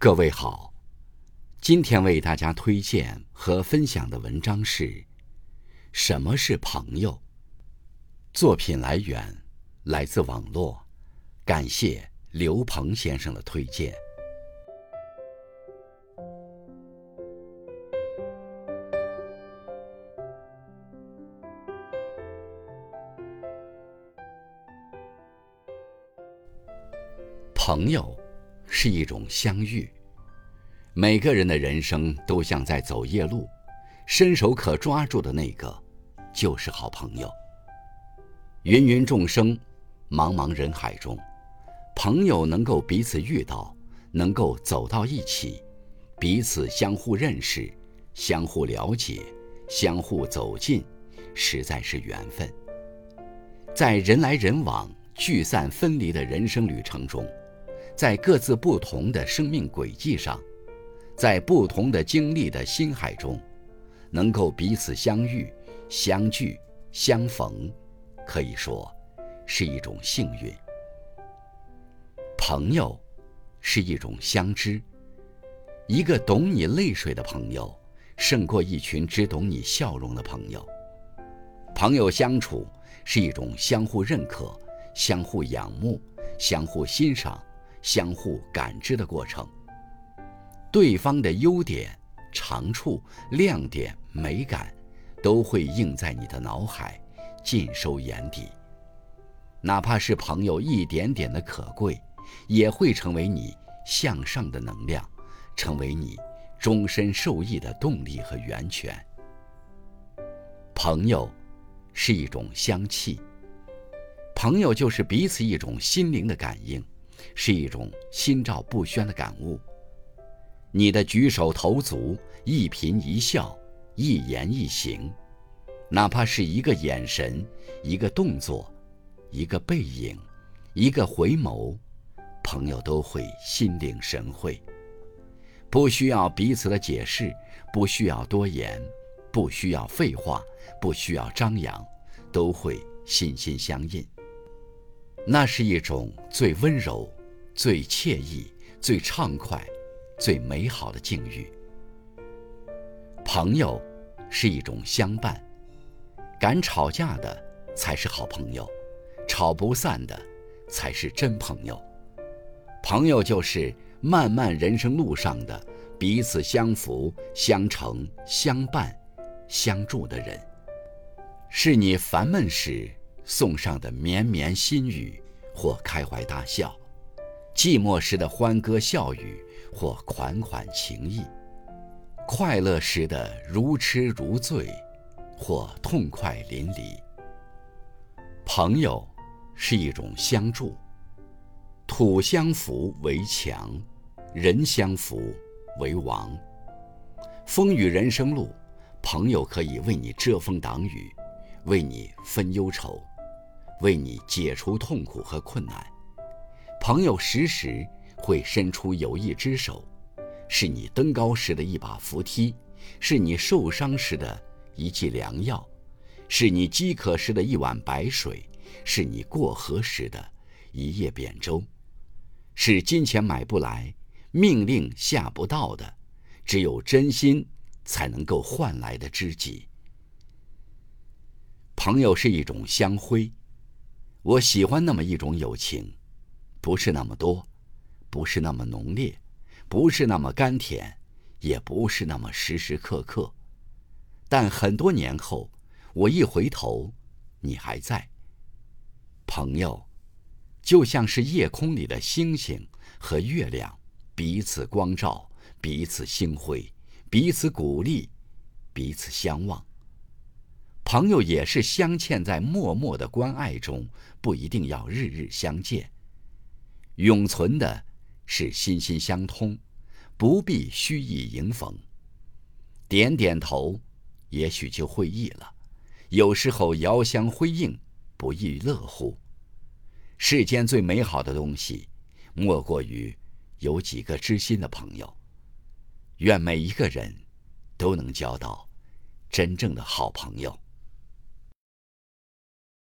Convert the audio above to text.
各位好，今天为大家推荐和分享的文章是《什么是朋友》。作品来源来自网络，感谢刘鹏先生的推荐。朋友是一种相遇。每个人的人生都像在走夜路，伸手可抓住的那个，就是好朋友。芸芸众生，茫茫人海中，朋友能够彼此遇到，能够走到一起，彼此相互认识、相互了解、相互走近，实在是缘分。在人来人往、聚散分离的人生旅程中。在各自不同的生命轨迹上，在不同的经历的心海中，能够彼此相遇、相聚、相逢，可以说是一种幸运。朋友是一种相知，一个懂你泪水的朋友，胜过一群只懂你笑容的朋友。朋友相处是一种相互认可、相互仰慕、相互欣赏。相互感知的过程，对方的优点、长处、亮点、美感，都会映在你的脑海，尽收眼底。哪怕是朋友一点点的可贵，也会成为你向上的能量，成为你终身受益的动力和源泉。朋友是一种香气，朋友就是彼此一种心灵的感应。是一种心照不宣的感悟。你的举手投足、一颦一笑、一言一行，哪怕是一个眼神、一个动作、一个背影、一个回眸，朋友都会心领神会。不需要彼此的解释，不需要多言，不需要废话，不需要张扬，都会心心相印。那是一种最温柔。最惬意、最畅快、最美好的境遇。朋友是一种相伴，敢吵架的才是好朋友，吵不散的才是真朋友。朋友就是漫漫人生路上的彼此相扶、相成、相伴、相助的人，是你烦闷时送上的绵绵心语或开怀大笑。寂寞时的欢歌笑语或款款情意，快乐时的如痴如醉，或痛快淋漓。朋友是一种相助，土相扶为墙，人相扶为王。风雨人生路，朋友可以为你遮风挡雨，为你分忧愁，为你解除痛苦和困难。朋友时时会伸出友谊之手，是你登高时的一把扶梯，是你受伤时的一剂良药，是你饥渴时的一碗白水，是你过河时的一叶扁舟，是金钱买不来、命令下不到的，只有真心才能够换来的知己。朋友是一种香灰，我喜欢那么一种友情。不是那么多，不是那么浓烈，不是那么甘甜，也不是那么时时刻刻。但很多年后，我一回头，你还在。朋友，就像是夜空里的星星和月亮，彼此光照，彼此星辉，彼此鼓励，彼此相望。朋友也是镶嵌在默默的关爱中，不一定要日日相见。永存的是心心相通，不必虚意迎逢。点点头，也许就会意了。有时候遥相辉映，不亦乐乎？世间最美好的东西，莫过于有几个知心的朋友。愿每一个人都能交到真正的好朋友。